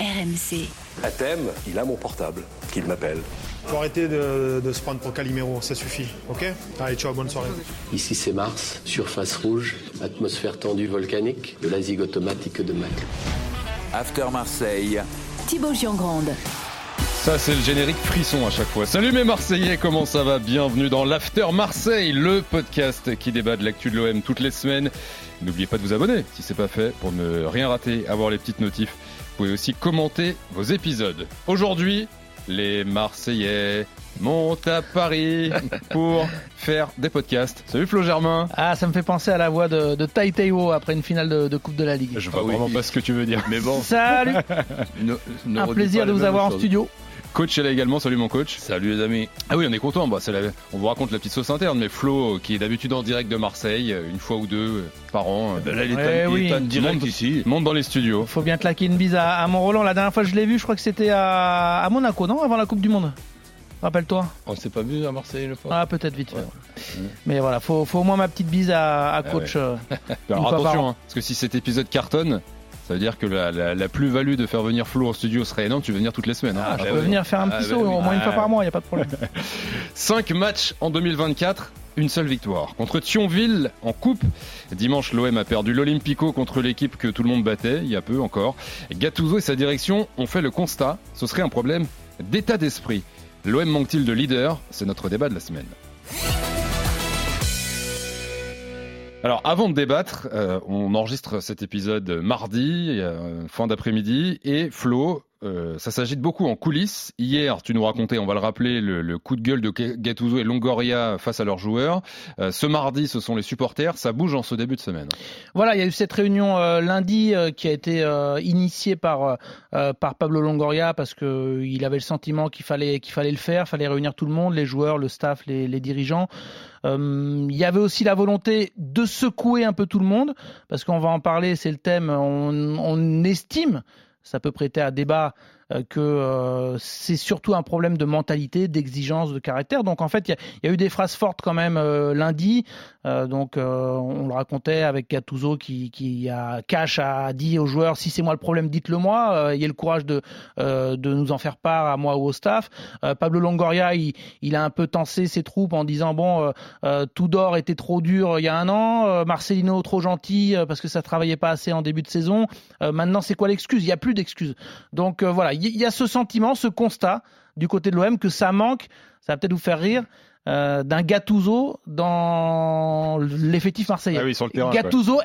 RMC. À thème, il a mon portable, qu'il m'appelle. Faut arrêter de, de se prendre pour Calimero, ça suffit, ok? Allez, ciao, bonne soirée. Ici c'est Mars, surface rouge, atmosphère tendue volcanique, de la zig automatique de Mac. After Marseille. Thibaut Giangrande. Ça, c'est le générique frisson à chaque fois. Salut mes Marseillais, comment ça va? Bienvenue dans l'After Marseille, le podcast qui débat de l'actu de l'OM toutes les semaines. N'oubliez pas de vous abonner si c'est pas fait pour ne rien rater, avoir les petites notifs. Vous pouvez aussi commenter vos épisodes. Aujourd'hui, les Marseillais montent à Paris pour faire des podcasts. Salut Flo Germain. Ah, ça me fait penser à la voix de, de Tai Teiwo après une finale de, de Coupe de la Ligue. Je vois vraiment pas ce que tu veux dire. Mais bon. Salut Ne- ne Un plaisir de vous avoir en studio. Coach est là également. Salut mon coach. Salut les amis. Ah oui, on est content. Bah, la- On vous raconte la petite sauce interne, mais Flo, euh, qui est d'habitude en direct de Marseille, euh, une fois ou deux euh, par an, euh, Ben là, il est, Ouais, en, il est oui. en direct Monte- ici. monte dans les studios. Faut bien claquer une bise à, à Mont-Roland. La dernière fois que je l'ai vu, je crois que c'était à, à Monaco, non? Avant la Coupe du Monde. Rappelle-toi. On s'est pas vu à Marseille une fois Ah, peut-être vite fait. Mais voilà, faut, faut au moins ma petite bise à, à coach. euh, Alors attention, hein, parce que si cet épisode cartonne, ça veut dire que la, la- la plus-value de faire venir Flo en studio serait énorme. Tu veux venir toutes les semaines. hein. Ah, je Ah, peux ouais. venir faire un Ah, petit bah saut oui. au moins une fois Ah. par mois, y a pas de problème. 5 matchs en 2024, une seule victoire. Contre Thionville en coupe. Dimanche, l'OM a perdu l'Olympico contre l'équipe que tout le monde battait, il y a peu encore. Gattuso et sa direction ont fait le constat, ce serait un problème d'état d'esprit. L'OM manque-t-il de leader? C'est notre débat de la semaine. Alors, avant de débattre, euh, on enregistre cet épisode mardi, euh, fin d'après-midi, et Flo, euh, ça s'agite beaucoup en coulisses. Hier, tu nous racontais, on va le rappeler, le, coup de gueule de Gattuso et Longoria face à leurs joueurs. Euh, ce mardi, ce sont les supporters. Ça bouge en ce début de semaine. Voilà, il y a eu cette réunion euh, lundi euh, qui a été euh, initiée par euh, par Pablo Longoria parce que euh, il avait le sentiment qu'il fallait qu'il fallait le faire, fallait réunir tout le monde, les joueurs, le staff, les, les dirigeants. Il y avait aussi la volonté de secouer un peu tout le monde parce qu'on va en parler, c'est le thème. On, on estime, ça peut prêter à débat. Euh, Que euh, c'est surtout un problème de mentalité, d'exigence, de caractère. Donc en fait, il y a- eu des phrases fortes quand même euh, lundi. Donc on le racontait avec Gattuso qui, a cash a dit aux joueurs si c'est moi le problème dites-le moi. Ayez le courage de de nous en faire part à moi ou au staff. Pablo Longoria il, a un peu tensé ses troupes en disant bon Tudor était trop dur il y a un an. Marcelino trop gentil parce que ça travaillait pas assez en début de saison. Maintenant c'est quoi l'excuse? Il y a plus d'excuses. Donc voilà il y, a ce sentiment ce constat du côté de l'OM que ça manque ça va peut-être vous faire rire euh, d'un Gattuso dans l'effectif marseillais. Ah oui, sur le terrain,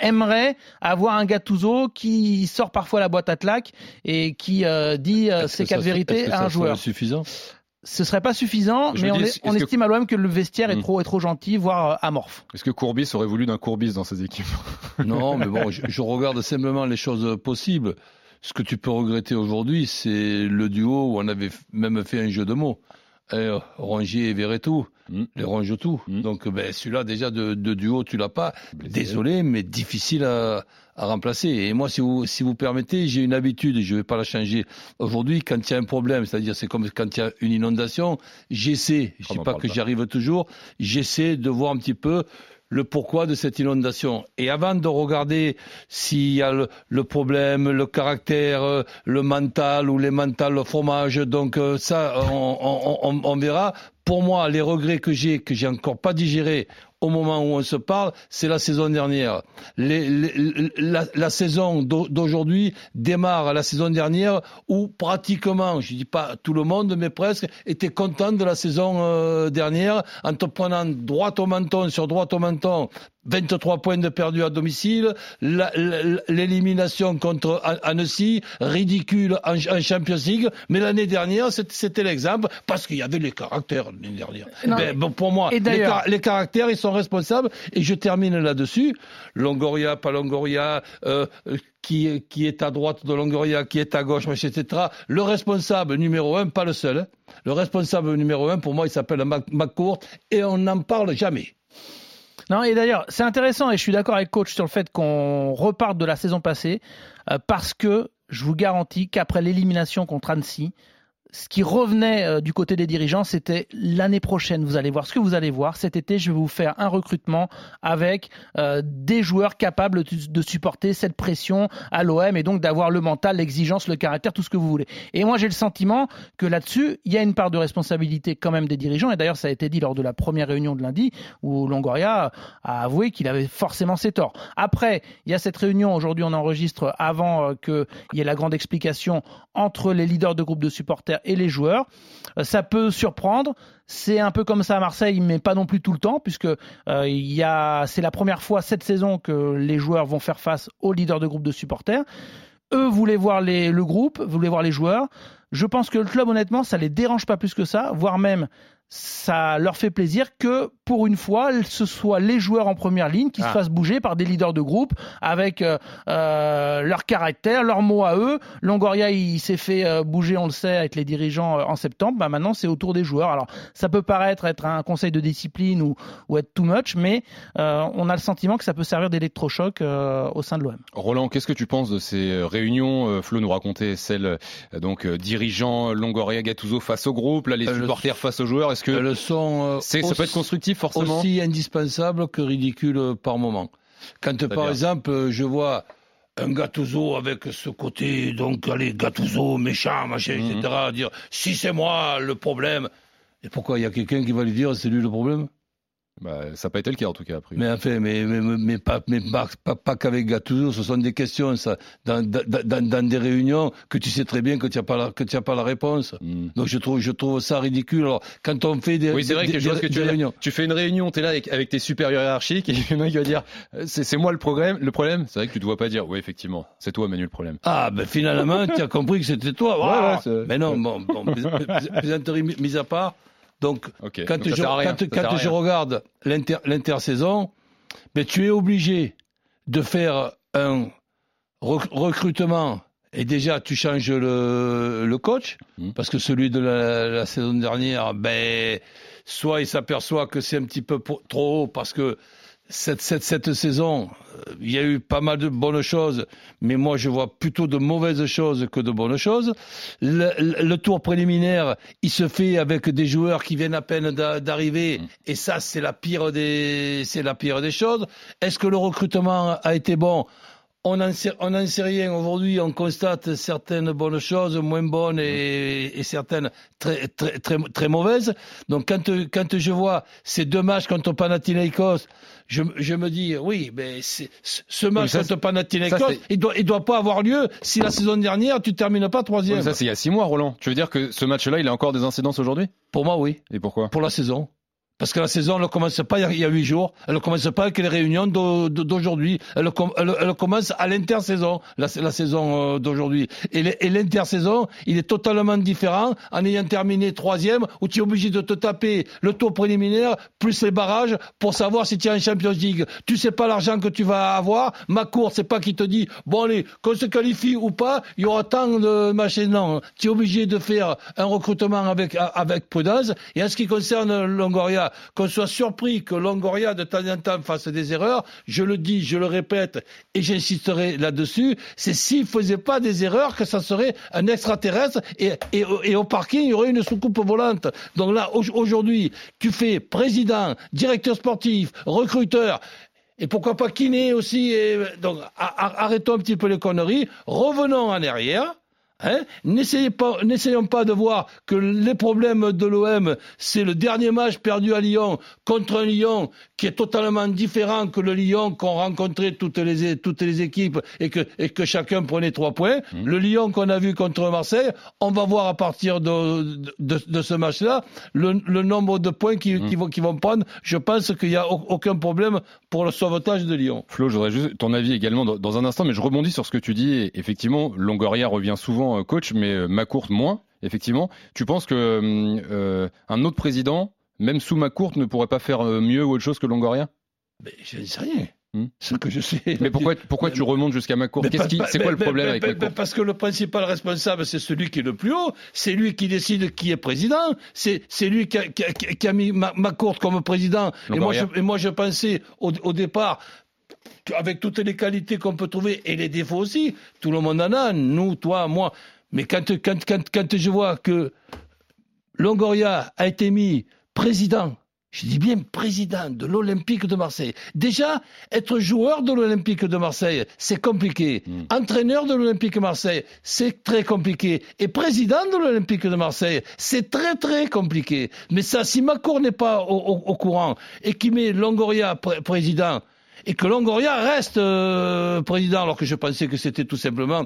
aimerait avoir un Gattuso qui sort parfois la boîte à claques et qui euh, dit euh, ses quatre ça- vérités à ça un joueur. serait suffisant? Ce serait pas suffisant, Je mais me on, dis, est- est-ce on que- estime à l'OM que le vestiaire est Hmm. trop, est trop gentil, voire amorphe. Est-ce que Courbis aurait voulu d'un Courbis dans ses équipes? Non, mais bon, je, je regarde simplement les choses possibles. Ce que tu peux regretter aujourd'hui, c'est le duo où on avait même fait un jeu de mots. Rongier et Verretou, Mm. les ronge tout. Mm. Donc ben, celui-là déjà de, de duo, tu l'as pas. Désolé, mais difficile à, à remplacer. Et moi, si vous, si vous permettez, j'ai une habitude et je vais pas la changer. Aujourd'hui, quand il y a un problème, c'est-à-dire c'est comme quand il y a une inondation, j'essaie, je On dis en pas que j'y arrive toujours, j'essaie de voir un petit peu le pourquoi de cette inondation. Et avant de regarder s'il y a le, problème, le caractère, euh, le mental ou les mentales, le fromage, donc euh, ça, on, on- on- on verra. Pour moi, les regrets que j'ai, que j'ai encore pas digérés au moment où on se parle, c'est la saison dernière. La, saison d'au- d'aujourd'hui démarre la saison dernière où pratiquement, je dis pas tout le monde, mais presque, était content de la saison euh, dernière en te prenant droit au menton sur droit au menton 23 points de perdus à domicile, l'élimination contre An- Annecy, ridicule en, en Champions League, mais l'année dernière, c'était- l'exemple, parce qu'il y avait les caractères l'année dernière. Non, Ben, bon, pour moi, les, d'ailleurs- car- les caractères, ils sont responsables, et je termine là-dessus. Longoria, pas Longoria, euh, qui, est- qui est à droite de Longoria, qui est à gauche, etc. Le responsable numéro un, pas le seul, hein. le responsable numéro un, pour moi, il s'appelle McCourt, et on n'en parle jamais. Non, et d'ailleurs, c'est intéressant et je suis d'accord avec coach sur le fait qu'on reparte de la saison passée euh, parce que je vous garantis qu'après l'élimination contre Annecy, ce qui revenait euh, du côté des dirigeants, c'était l'année prochaine, vous allez voir ce que vous allez voir. Cet été, je vais vous faire un recrutement avec euh, des joueurs capables de, supporter cette pression à l'OM et donc d'avoir le mental, l'exigence, le caractère, tout ce que vous voulez. Et moi, j'ai le sentiment que là-dessus, il y a une part de responsabilité quand même des dirigeants. Et d'ailleurs, ça a été dit lors de la première réunion de lundi où Longoria a avoué qu'il avait forcément ses torts. Après, il y a cette réunion, aujourd'hui on enregistre avant euh, qu'il y ait la grande explication entre les leaders de groupes de supporters et les joueurs. Euh, ça peut surprendre. C'est un peu comme ça à Marseille, mais pas non plus tout le temps, puisque euh, c'est la première fois cette saison que les joueurs vont faire face aux leaders de groupe de supporters. Eux voulaient voir le groupe, voulaient voir les joueurs. Je pense que le club, honnêtement, ça les dérange pas plus que ça, voire même ça leur fait plaisir que pour une fois, ce soit les joueurs en première ligne qui se ah. fassent bouger par des leaders de groupe avec euh, euh, leur caractère, leurs mots à eux. Longoria, il s'est fait euh, bouger, on le sait, avec les dirigeants en septembre. Bah, maintenant, c'est au tour des joueurs. Alors, ça peut paraître être un conseil de discipline ou, ou être too much, mais on a le sentiment que ça peut servir d'électrochoc au sein de l'OM. Roland, qu'est-ce que tu penses de ces réunions Flo nous racontait celle donc dirigeant Longoria, Gattuso face au groupe, là les supporters face aux joueurs. Est-ce que le sont ça peut être constructif forcément Aussi indispensable que ridicule par moment. Quand par exemple je vois un Gattuso avec ce côté, donc allez, Gattuso, méchant, machin, etc., mhm. dire si c'est moi le problème. Et pourquoi il y a quelqu'un qui va lui dire c'est lui le problème? Bah, ça n'a pas été le cas en tout cas. Après. Mais enfin, mais, mais, mais pas, mais pas, pas, qu'avec Gattuso, ce sont des questions, ça, dans, dans, dans, des réunions que tu sais très bien que tu n'as pas la, que tu as pas la réponse. Hmm. Donc je trouve, je trouve ça ridicule. Alors, quand on fait des, oui, c'est vrai que je que tu réunions, tu fais une réunion, tu es là avec, avec, tes supérieurs hiérarchiques et il y en a qui va dire, c'est moi le problème. Le problème, c'est vrai que tu ne dois pas dire, oui effectivement, c'est toi Manu le problème. Ah ben finalement, tu as compris que c'était toi. ouais, mais non, bon, bon plaisanterie mise à part. Donc, quand, je, regarde l'intersaison, ben, tu es obligé de faire un recrutement et déjà, tu changes le, coach, mmh. parce que celui de la, saison dernière, ben, soit il s'aperçoit que c'est un petit peu trop haut, parce que cette, cette, cette, saison, euh, il y a eu pas mal de bonnes choses, mais moi je vois plutôt de mauvaises choses que de bonnes choses. Le, le tour préliminaire, il se fait avec des joueurs qui viennent à peine d'arriver, mm. et ça c'est la pire des c'est la pire des choses. Est-ce que le recrutement a été bon? On n'en sait, sait, rien. Aujourd'hui, on constate certaines bonnes choses, moins bonnes et, certaines très, très, très, très, mauvaises. Donc, quand, quand je vois ces deux matchs contre Panathinaikos, je, je me dis, oui, mais ce match contre Panathinaikos, il doit, il doit pas avoir lieu si la saison dernière, tu termines pas troisième. ça, c'est il y a six mois, Roland. Tu veux dire que ce match-là, il a encore des incidences aujourd'hui? Pour moi, oui. Et pourquoi? Pour la saison. Parce que la saison, ne commence pas il y a huit jours, elle ne commence pas avec les réunions d'aujourd'hui, elle, commence à l'intersaison, la, saison euh, d'aujourd'hui. Et l'intersaison, il est totalement différent en ayant terminé troisième, où tu es obligé de te taper le tour préliminaire, plus les barrages, pour savoir si tu es en Champions League. Tu sais pas l'argent que tu vas avoir, ma cour, c'est pas qui te dit, bon allez, qu'on se qualifie ou pas, il y aura tant de machins. Non, tu es obligé de faire un recrutement avec, avec prudence. Et en ce qui concerne Longoria, qu'on soit surpris que Longoria de temps en temps fasse des erreurs, je le dis, je le répète et j'insisterai là-dessus, c'est s'il faisait pas des erreurs que ça serait un extraterrestre et, et, au parking il y aurait une soucoupe volante. Donc là aujourd'hui, tu fais président, directeur sportif, recruteur, et pourquoi pas kiné aussi. donc arrêtons un petit peu les conneries, revenons en arrière. Hein? N'essayons pas, pas de voir que les problèmes de l'OM, c'est le dernier match perdu à Lyon contre un Lyon qui est totalement différent que le Lyon qu'ont rencontré toutes les, toutes les équipes et que, et que chacun prenait trois points. Mmh. Le Lyon qu'on a vu contre Marseille, on va voir à partir de, de, de ce match-là le, le, nombre de points qui, mmh. qui, vont, qui vont prendre. Je pense qu'il n'y a aucun problème pour le sauvetage de Lyon. Flo, j'aurais juste ton avis également dans, dans un instant, mais je rebondis sur ce que tu dis. Effectivement, Longoria revient souvent euh, coach, mais euh, Macourt moins, effectivement. Tu penses que euh, un autre président, même sous Macourt, ne pourrait pas faire mieux ou autre chose que Longoria? Mais Je ne sais rien. Hmm. Ce que je sais. Mais pourquoi, pourquoi tu remontes jusqu'à Macourt C'est quoi le problème avec Macourt Parce que le principal responsable, c'est celui qui est le plus haut. C'est lui qui décide qui est président. C'est lui qui a, qui, a, mis Macourt comme président. Et moi, je, et moi, je pensais au, au départ avec toutes les qualités qu'on peut trouver et les défauts aussi. Tout le monde en a, nous, toi, moi. Mais quand, quand, quand, quand je vois que Longoria a été mis président, je dis bien président de l'Olympique de Marseille. Déjà, être joueur de l'Olympique de Marseille, c'est compliqué. Mm. Entraîneur de l'Olympique de Marseille, c'est très compliqué. Et président de l'Olympique de Marseille, c'est très très compliqué. Mais ça, si Macron n'est pas au, au- au courant et qu'il met Longoria pré- président, et que Longoria reste euh, président, alors que je pensais que c'était tout simplement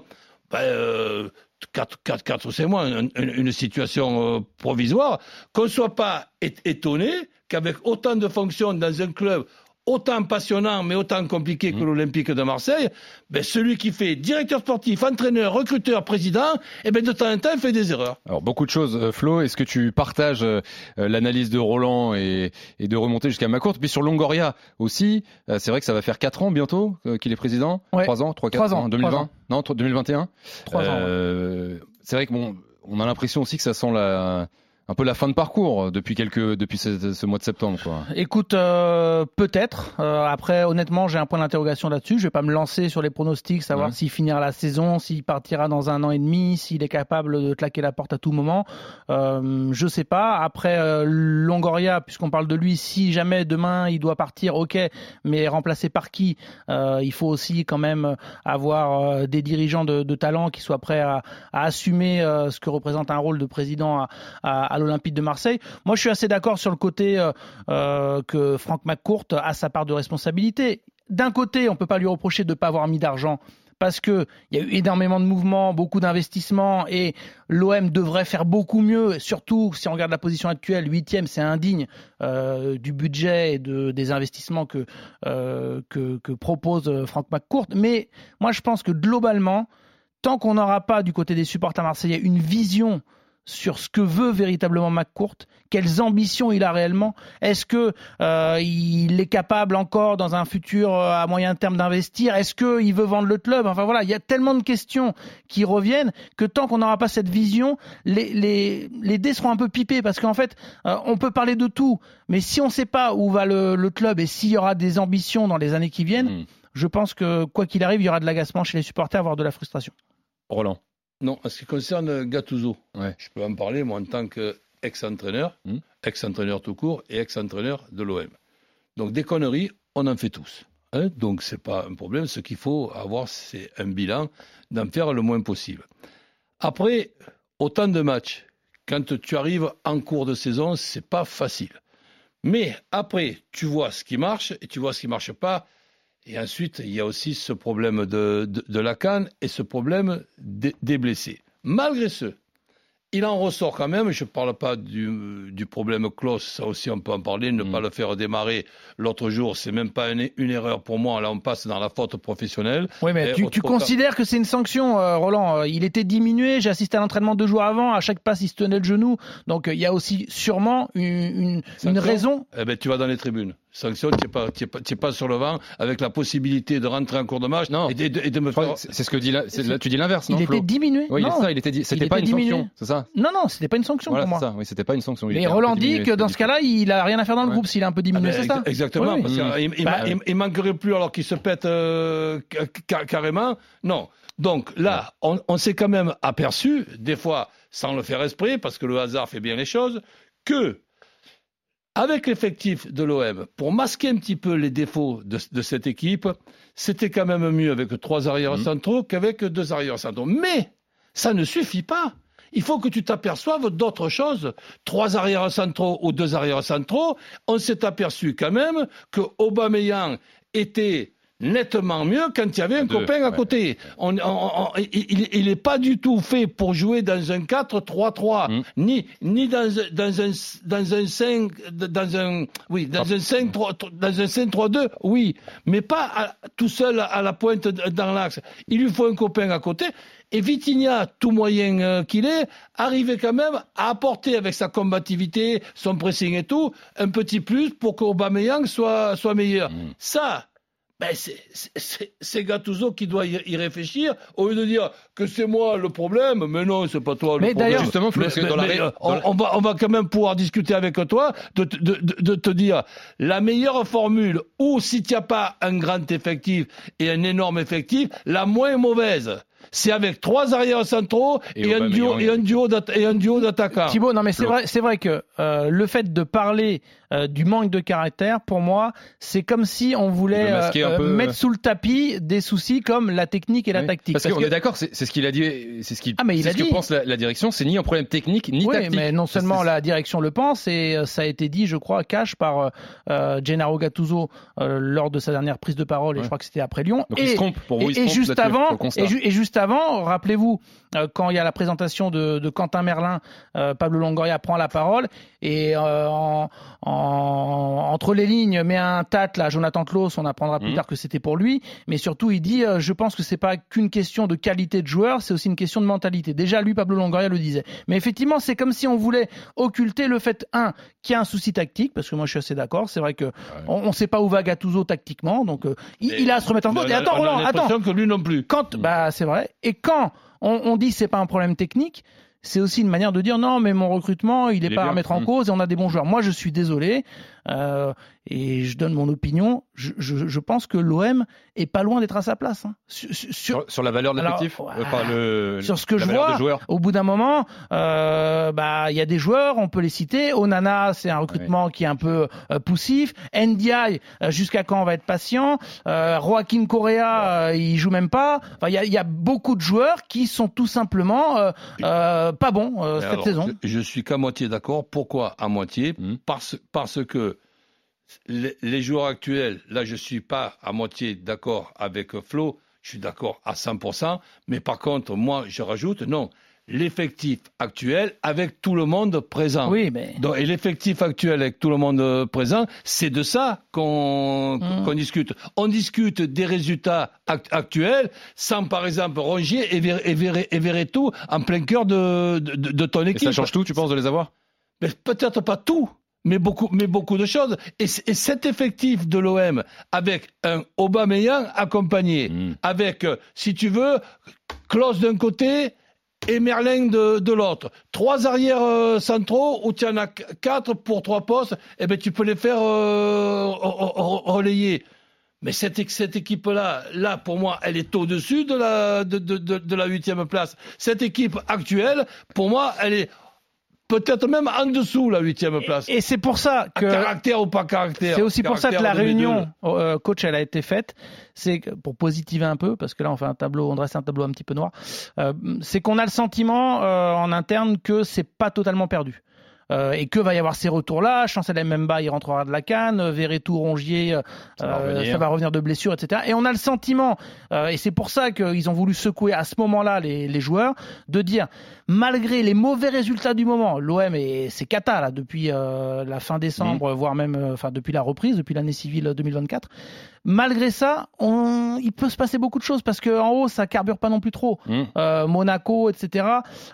ben, euh, 4, 4, 4 ou 5 mois, une, situation euh, provisoire, qu'on ne soit pas étonné qu'avec autant de fonctions dans un club autant passionnant mais autant compliqué que l'Olympique de Marseille, ben, celui qui fait directeur sportif, entraîneur, recruteur, président, eh ben, de temps en temps il fait des erreurs. Alors beaucoup de choses, euh, Flo. Est-ce que tu partages euh, l'analyse de Roland et, et de remonter jusqu'à Macourte Puis sur Longoria aussi, euh, c'est vrai que ça va faire 4 ans bientôt qu'il est président? Ouais. 3 ans, 3, 4 Trois ans, ans, 2020 trois ans. Non, tro- 2021 Trois ans. ouais. C'est vrai que bon, on a l'impression aussi que ça sent la, un peu la fin de parcours euh, depuis quelques, depuis ce, ce mois de septembre, quoi. Écoute, euh, peut-être. Euh, après, honnêtement, j'ai un point d'interrogation là-dessus. Je vais pas me lancer sur les pronostics, savoir Ouais. s'il finira la saison, s'il partira dans un an et demi, s'il est capable de claquer la porte à tout moment. Euh, je sais pas. Après, Longoria, puisqu'on parle de lui, si jamais demain il doit partir, ok, mais remplacé par qui? Il faut aussi quand même avoir des dirigeants de, de talent qui soient prêts à, à assumer ce que représente un rôle de président à, à- à l'Olympique de Marseille. Moi, je suis assez d'accord sur le côté euh, euh, que Franck McCourt a sa part de responsabilité. D'un côté, on peut pas lui reprocher de ne pas avoir mis d'argent parce que il y a eu énormément de mouvements, beaucoup d'investissements et l'OM devrait faire beaucoup mieux. Surtout si on regarde la position actuelle, huitième, c'est indigne euh, du budget et de, des investissements que, que propose Franck McCourt. Mais moi, je pense que globalement, tant qu'on n'aura pas du côté des supporters marseillais une vision sur ce que veut véritablement McCourt, quelles ambitions il a réellement. Est-ce que euh, il est capable encore dans un futur euh, à moyen terme d'investir Est-ce qu'il veut vendre le club? Enfin voilà, il y a tellement de questions qui reviennent que tant qu'on n'aura pas cette vision, les, les, les dés seront un peu pipés parce qu'en fait, euh, on peut parler de tout, mais si on ne sait pas où va le, le club et s'il y aura des ambitions dans les années qui viennent, Mm. je pense que quoi qu'il arrive, il y aura de l'agacement chez les supporters, voire de la frustration. Roland. Non, en ce qui concerne Gattuso, Ouais. je peux en parler, moi, en tant qu'ex-entraîneur, Hmm. ex-entraîneur tout court et ex-entraîneur de l'OM. Donc, des conneries, on en fait tous. hein. Donc, c'est pas un problème. Ce qu'il faut avoir, c'est un bilan, d'en faire le moins possible. Après, autant de matchs, quand tu arrives en cours de saison, c'est pas facile. Mais après, tu vois ce qui marche et tu vois ce qui marche pas. Et ensuite, il y a aussi ce problème de, de, de la canne et ce problème des, des blessés. Malgré ce, il en ressort quand même, je ne parle pas du, du problème Klaus, ça aussi on peut en parler, ne Mm. pas le faire démarrer l'autre jour, c'est même pas une, une erreur pour moi, là on passe dans la faute professionnelle. Oui, mais Et tu, considères que c'est une sanction, euh, Roland? Euh, Il était diminué, j'ai assisté à l'entraînement deux jours avant, à chaque passe il se tenait le genou. Donc euh, il y a aussi sûrement une, une, une raison. Eh ben, tu vas dans les tribunes. Sanction, tu n'es pas, pas, pas sur le vent avec la possibilité de rentrer en cours de match Non. et de, et de- et de me faire. C'est ce que dit là. c'est- Là, tu dis l'inverse, non Il Flo était diminué. Oui, non. c'est ça. Il était. C'était pas était une sanction, c'est ça. non, non, c'était pas une sanction Voilà, pour moi. ça. Oui, c'était pas une sanction. Il Mais Roland dit que dans ce cas-là, il a rien à faire dans le Ouais. groupe s'il est un peu diminué, Ah ben, c'est ça ex- Exactement, Oui, oui. parce qu'il il, Bah, il- il manquerait plus alors qu'il se pète euh, ca- ca- carrément. Non. Donc là, on, on s'est quand même aperçu, des fois sans le faire esprit, parce que le hasard fait bien les choses, que avec l'effectif de l'OM, pour masquer un petit peu les défauts de, de cette équipe, c'était quand même mieux avec trois arrières Mhm. centraux qu'avec deux arrières centraux. Mais ça ne suffit pas. Il faut que tu t'aperçoives d'autres choses. Trois arrières centraux ou deux arrières centraux, on s'est aperçu quand même que Aubameyang était nettement mieux quand il y avait un Deux, copain à ouais. côté. On, on- on- il n'est pas du tout fait pour jouer dans un 4-3-3, Mm. ni, ni dans, un- dans, un, dans un 5, dans un, oui, dans un 5, 3, dans un 5-3-2, oui, mais pas à- tout seul à la pointe dans l'axe. Il lui faut un copain à côté. Et Vitinha, tout moyen euh, qu'il est, arrivait quand même à apporter avec sa combativité, son pressing et tout, un petit plus pour qu'Aubameyang soit, soit meilleur. Mm. Ça, ben c'est- c'est- c'est c'est Gattuso qui doit y, réfléchir au lieu de dire que c'est moi le problème. Mais non, c'est pas toi le Mais problème. d'ailleurs- Justement, Flo, Mais- la dans on, la- on va, on va quand même pouvoir discuter avec toi de, te- de, de- de te dire la meilleure formule ou si tu n'as pas un grand effectif et un énorme effectif, la moins mauvaise. C'est avec trois arrières centraux Et et, un duo et un duo d'atta- et un duo d'attaquants. Thibaut, non mais c'est vrai, c'est vrai que euh, le fait de parler euh, du manque de caractère, pour moi, c'est comme si on voulait euh, peu, mettre sous le tapis des soucis comme la technique et la Oui. tactique. Parce, qu'on est d'accord, c'est ce qu'il a dit, c'est ce qu'il, Ah, mais il c'est a ce que pense la, la direction, c'est ni un problème technique ni oui, tactique. mais non seulement la direction le pense, et ça a été dit, je crois, cash par Gennaro Gattuso euh, lors de sa dernière prise de parole, et Ouais. je crois que c'était après Lyon. Donc et, il se trompe, pour vous, il se trompe juste avant, le constat. et, ju- et juste avant, rappelez-vous, quand il y a la présentation de, de Quentin Merlin, euh, Pablo Longoria prend la parole et euh, en, en- entre les lignes met un tacle à Jonathan Klaus, on apprendra plus Mhm. tard que c'était pour lui, mais surtout il dit, euh, je pense que c'est pas qu'une question de qualité de joueur, c'est aussi une question de mentalité. Déjà lui, Pablo Longoria le disait. Mais effectivement, c'est comme si on voulait occulter le fait un qu'il y a un souci tactique, parce que moi je suis assez d'accord, c'est vrai que on, on sait pas où va Gattuso tactiquement, donc euh, il, il a à se remettre en cause. Et attends, Roland, attends que lui non plus. quand bah c'est vrai et quand on, on dit que c'est pas un problème technique c'est aussi une manière de dire non mais mon recrutement il est Il est pas à remettre en Mm. cause et on a des bons joueurs moi je suis désolé euh, et je donne mon opinion je, je, je pense que l'OM est pas loin d'être à sa place hein. sur, sur- sur, sur la valeur de l'effectif, euh, enfin, sur ce que je vois, au bout d'un moment, euh, bah il y a des joueurs, on peut les citer. Onana, c'est un recrutement qui est un peu poussif. NDI, euh, jusqu'à quand on va être patient? Joaquin Correa, il joue même pas. Enfin, il y a, y a beaucoup de joueurs qui sont tout simplement pas bons cette alors, saison. Je, je suis qu'à moitié d'accord. Pourquoi à moitié? Mhm. parce, parce que les, les joueurs actuels, là je suis pas à moitié d'accord avec Flo, je suis d'accord à 100%, mais par contre, moi je rajoute, non, l'effectif actuel avec tout le monde présent. Oui, mais Donc, et l'effectif actuel avec tout le monde euh, présent, c'est de ça qu'on Mhm. qu'on discute. On discute des résultats act- actuels sans, par exemple, Rongier et, Ver- et, Ver- et Verretou en plein cœur de, de, de ton Et équipe. ça change tout, tu penses, de les avoir? Mais peut-être pas tout, mais beaucoup, mais beaucoup de choses. Et, cet effectif de l'OM, avec un Aubameyang accompagné, Mm. avec, euh, si tu veux, Klaus d'un côté et Merlin de, de l'autre. Trois arrières euh, centraux où tu en as qu- quatre pour trois postes, et ben tu peux les faire euh, re- re- relayer. Mais cette, cette équipe-là, là, pour moi, elle est au-dessus de la, de, de, de la huitième place. Cette équipe actuelle, pour moi, elle est peut-être même en dessous la huitième place. et c'est pour ça que caractère ou pas caractère. C'est aussi pour ça que la réunion, deux. euh, coach, elle a été faite. C'est pour positiver un peu, parce que là on fait un tableau, on dresse un tableau un petit peu noir. euh, c'est qu'on a le sentiment euh, en interne que c'est pas totalement perdu. Euh, et que va y avoir ces retours-là? Chancel Mbemba, il rentrera de la canne. Verretou, Rongier, euh, Ça va euh, revenir. ça va revenir de blessures, etc. Et on a le sentiment, euh, et c'est pour ça qu'ils ont voulu secouer à ce moment-là les, les joueurs, de dire, malgré les mauvais résultats du moment, l'OM est c'est cata là depuis euh, la fin décembre, voire même euh, enfin depuis la reprise, depuis l'année civile 2024. Malgré ça, on, il peut se passer beaucoup de choses parce que en haut ça carbure pas non plus trop. Mm. Euh, Monaco, etc.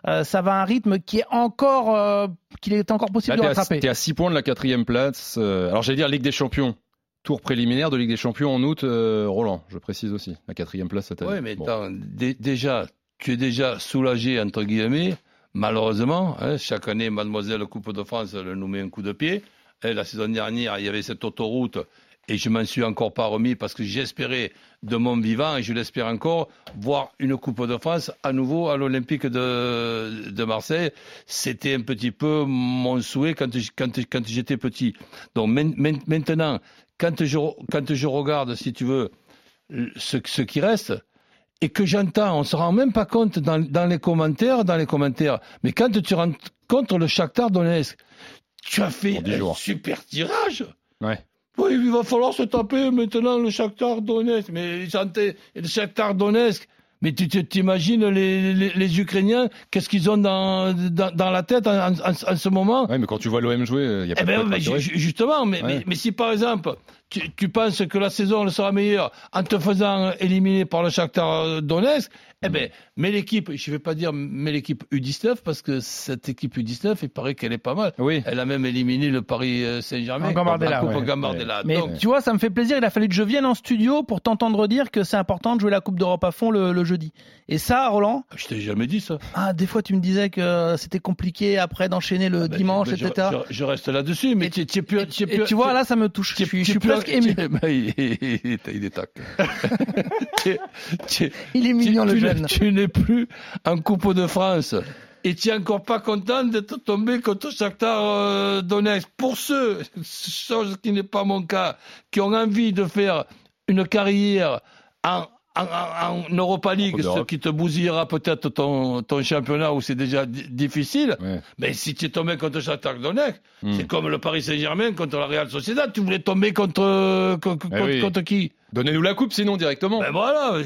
euh, ça va à un rythme qui est encore euh, qu'il est encore possible Là, de rattraper. T'es à 6 points de la quatrième place. euh, alors j'allais dire Ligue des Champions. Tour préliminaire de Ligue des Champions en août, euh, Roland, je précise aussi. La quatrième place cette année. Oui, mais Bon. attends, dé- déjà, tu es déjà soulagé, entre guillemets, malheureusement. hein, chaque année, Mademoiselle Coupe de France elle nous met un coup de pied. Hein, la saison dernière, il y avait cette autoroute et je m'en suis encore pas remis parce que j'espérais de mon vivant, et je l'espère encore, voir une Coupe de France à nouveau à l'Olympique de, de Marseille. C'était un petit peu mon souhait quand, quand, quand j'étais petit. Donc main- main- maintenant, quand je, quand je regarde, si tu veux, ce, ce qui reste, et que j'entends, on se rend même pas compte dans, dans les commentaires, dans les commentaires. Mais quand tu rencontres le Shakhtar Donetsk, tu as fait un super tirage. Ouais. Oui, il va falloir se taper maintenant le Shakhtar Donetsk. Mais le Shakhtar Donetsk. Mais tu t'imagines les, les, les Ukrainiens, qu'est-ce qu'ils ont dans, dans, dans la tête en, en- ce moment? Ouais, mais quand tu vois l'OM jouer, il y a pas eh de ben, mais justement, mais, Ouais. mais, mais si par exemple, tu, tu penses que la saison elle sera meilleure en te faisant éliminer par le Shakhtar Donetsk, eh ben, mets l'équipe, je vais pas dire mets l'équipe U19 parce que cette équipe U19, il paraît qu'elle est pas mal. Oui. Elle a même éliminé le Paris euh, Saint-Germain. En Gambardella, la Coupe ouais. Gambardella. Mais Donc, tu vois, ça me fait plaisir. Il a fallu que je vienne en studio pour t'entendre dire que c'est important de jouer la Coupe d'Europe à fond le, le jeudi. Et ça, Roland, je t'ai jamais dit ça. ah, des fois tu me disais que c'était compliqué après d'enchaîner le Ben, dimanche, je, etc. je- je reste là-dessus, mais Et- tu tu es plus, Et, tu es et plus- tu vois, là, ça me touche. Je suis, je plus presque ému. il, est tac. Tu- tu- Il est mignon, le jeune. n'es- Tu n'es plus en Coupe de France. Et tu es encore pas content d'être tombé contre Shakhtar euh, Donetsk. Pour ceux, chose qui n'est pas mon cas, qui ont envie de faire une carrière en, en, en- en Europa League, ce qui te bousillera peut-être ton, ton championnat où c'est déjà di- difficile. Ouais. Mais si tu es tombé contre Shakhtar Donetsk, Hmm. c'est comme le Paris Saint-Germain contre la Real Sociedad. Tu voulais tomber contre, co- co- Eh contre, oui. contre qui? Donnez-nous la coupe sinon directement. Ben voilà,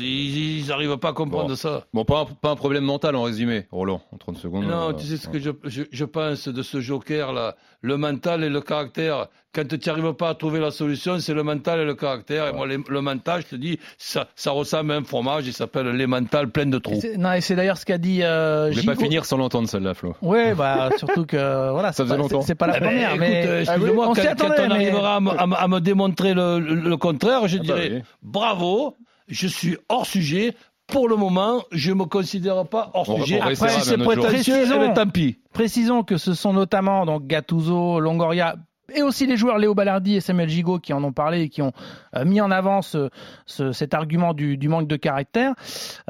ils n'arrivent pas à comprendre Bon. ça. Bon, pas un, pas un problème mental en résumé, Roland, en 30 secondes. Non, euh, tu sais ce que je, je, je pense de ce joker-là Le mental et le caractère. Quand tu n'arrives pas à trouver la solution, c'est le mental et le caractère. Et moi, les- le mental, je te dis, ça, ça ressemble à un fromage, il s'appelle les mentales pleins de trous. C'est- Non, et c'est d'ailleurs ce qu'a dit euh, Je vais pas finir sans l'entendre celle-là, Flo. Ouais, bah surtout que voilà, Ça faisait pas- longtemps. c'est- pas la Eh ben, première, écoute, mais euh, excuse-moi, on quand, on mais- arrivera à, me- à me- à me démontrer le, le- le contraire, je Ah bah dirais oui. bravo, je suis hors sujet. Pour le moment, je me considère pas hors On- sujet. si bien c'est prétentieux, eh ben, Précisons. tant pis. Précisons que ce sont notamment donc Gattuso, Longoria et aussi les joueurs Léo Ballardi et Samuel Gigot qui en ont parlé et qui ont euh, mis en avant ce- ce- cet argument du, du manque de caractère.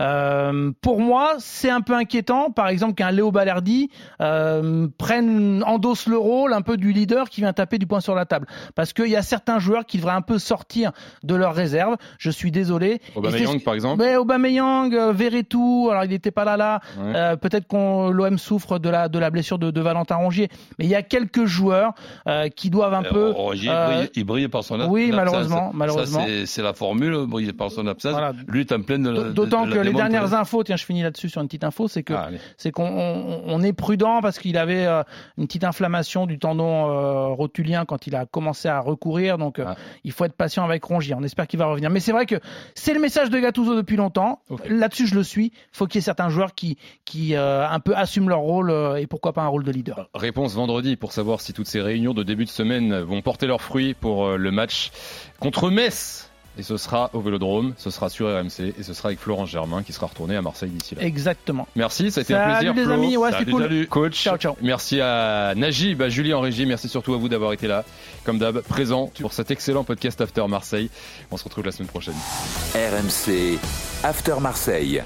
Euh, pour moi, c'est un peu inquiétant, par exemple, qu'un Léo Ballardi euh, prenne, endosse le rôle un peu du leader qui vient taper du poing sur la table. Parce qu'il y a certains joueurs qui devraient un peu sortir de leur réserve. Je suis désolé. Aubameyang, par exemple. mais Aubameyang, euh, Verretou, alors il n'était pas là là. Ouais. Euh, Peut-être qu'on l'OM souffre de la de la blessure de, de Valentin Rongier, mais il y a quelques joueurs euh, qui doivent un peu. Roger, euh, il, brille, il brille par son ab- oui, absence. malheureusement, malheureusement. c'est- la formule, briller par son absence. Voilà. Lui est en pleine de, D'autant de que la les dernières infos, tiens, je finis là-dessus sur une petite info, c'est que Ah, c'est qu'on on, on est prudent parce qu'il avait euh, une petite inflammation du tendon euh, rotulien quand il a commencé à recourir, donc euh, Ah. il faut être patient avec Rongier. On espère qu'il va revenir. Mais c'est vrai que c'est le message de Gattuso depuis longtemps. Là-dessus, je le suis. Il faut qu'il y ait certains joueurs qui qui euh, un peu assument leur rôle euh, et pourquoi pas un rôle de leader. Réponse vendredi pour savoir si toutes ces réunions de début de semaine vont porter leurs fruits pour euh, le match contre Metz. Et ce sera au Vélodrome, ce sera sur RMC et ce sera avec Florent Germain qui sera retourné à Marseille d'ici là. Exactement. Merci, ça a été un Salut plaisir. les Flo. amis, ouais, Salut, c'était cool. salut. Coach, Ciao, ciao. merci à Najib, à Julie en régie, merci surtout à vous d'avoir été là, comme d'hab, présent pour cet excellent podcast After Marseille. On se retrouve la semaine prochaine. RMC After Marseille.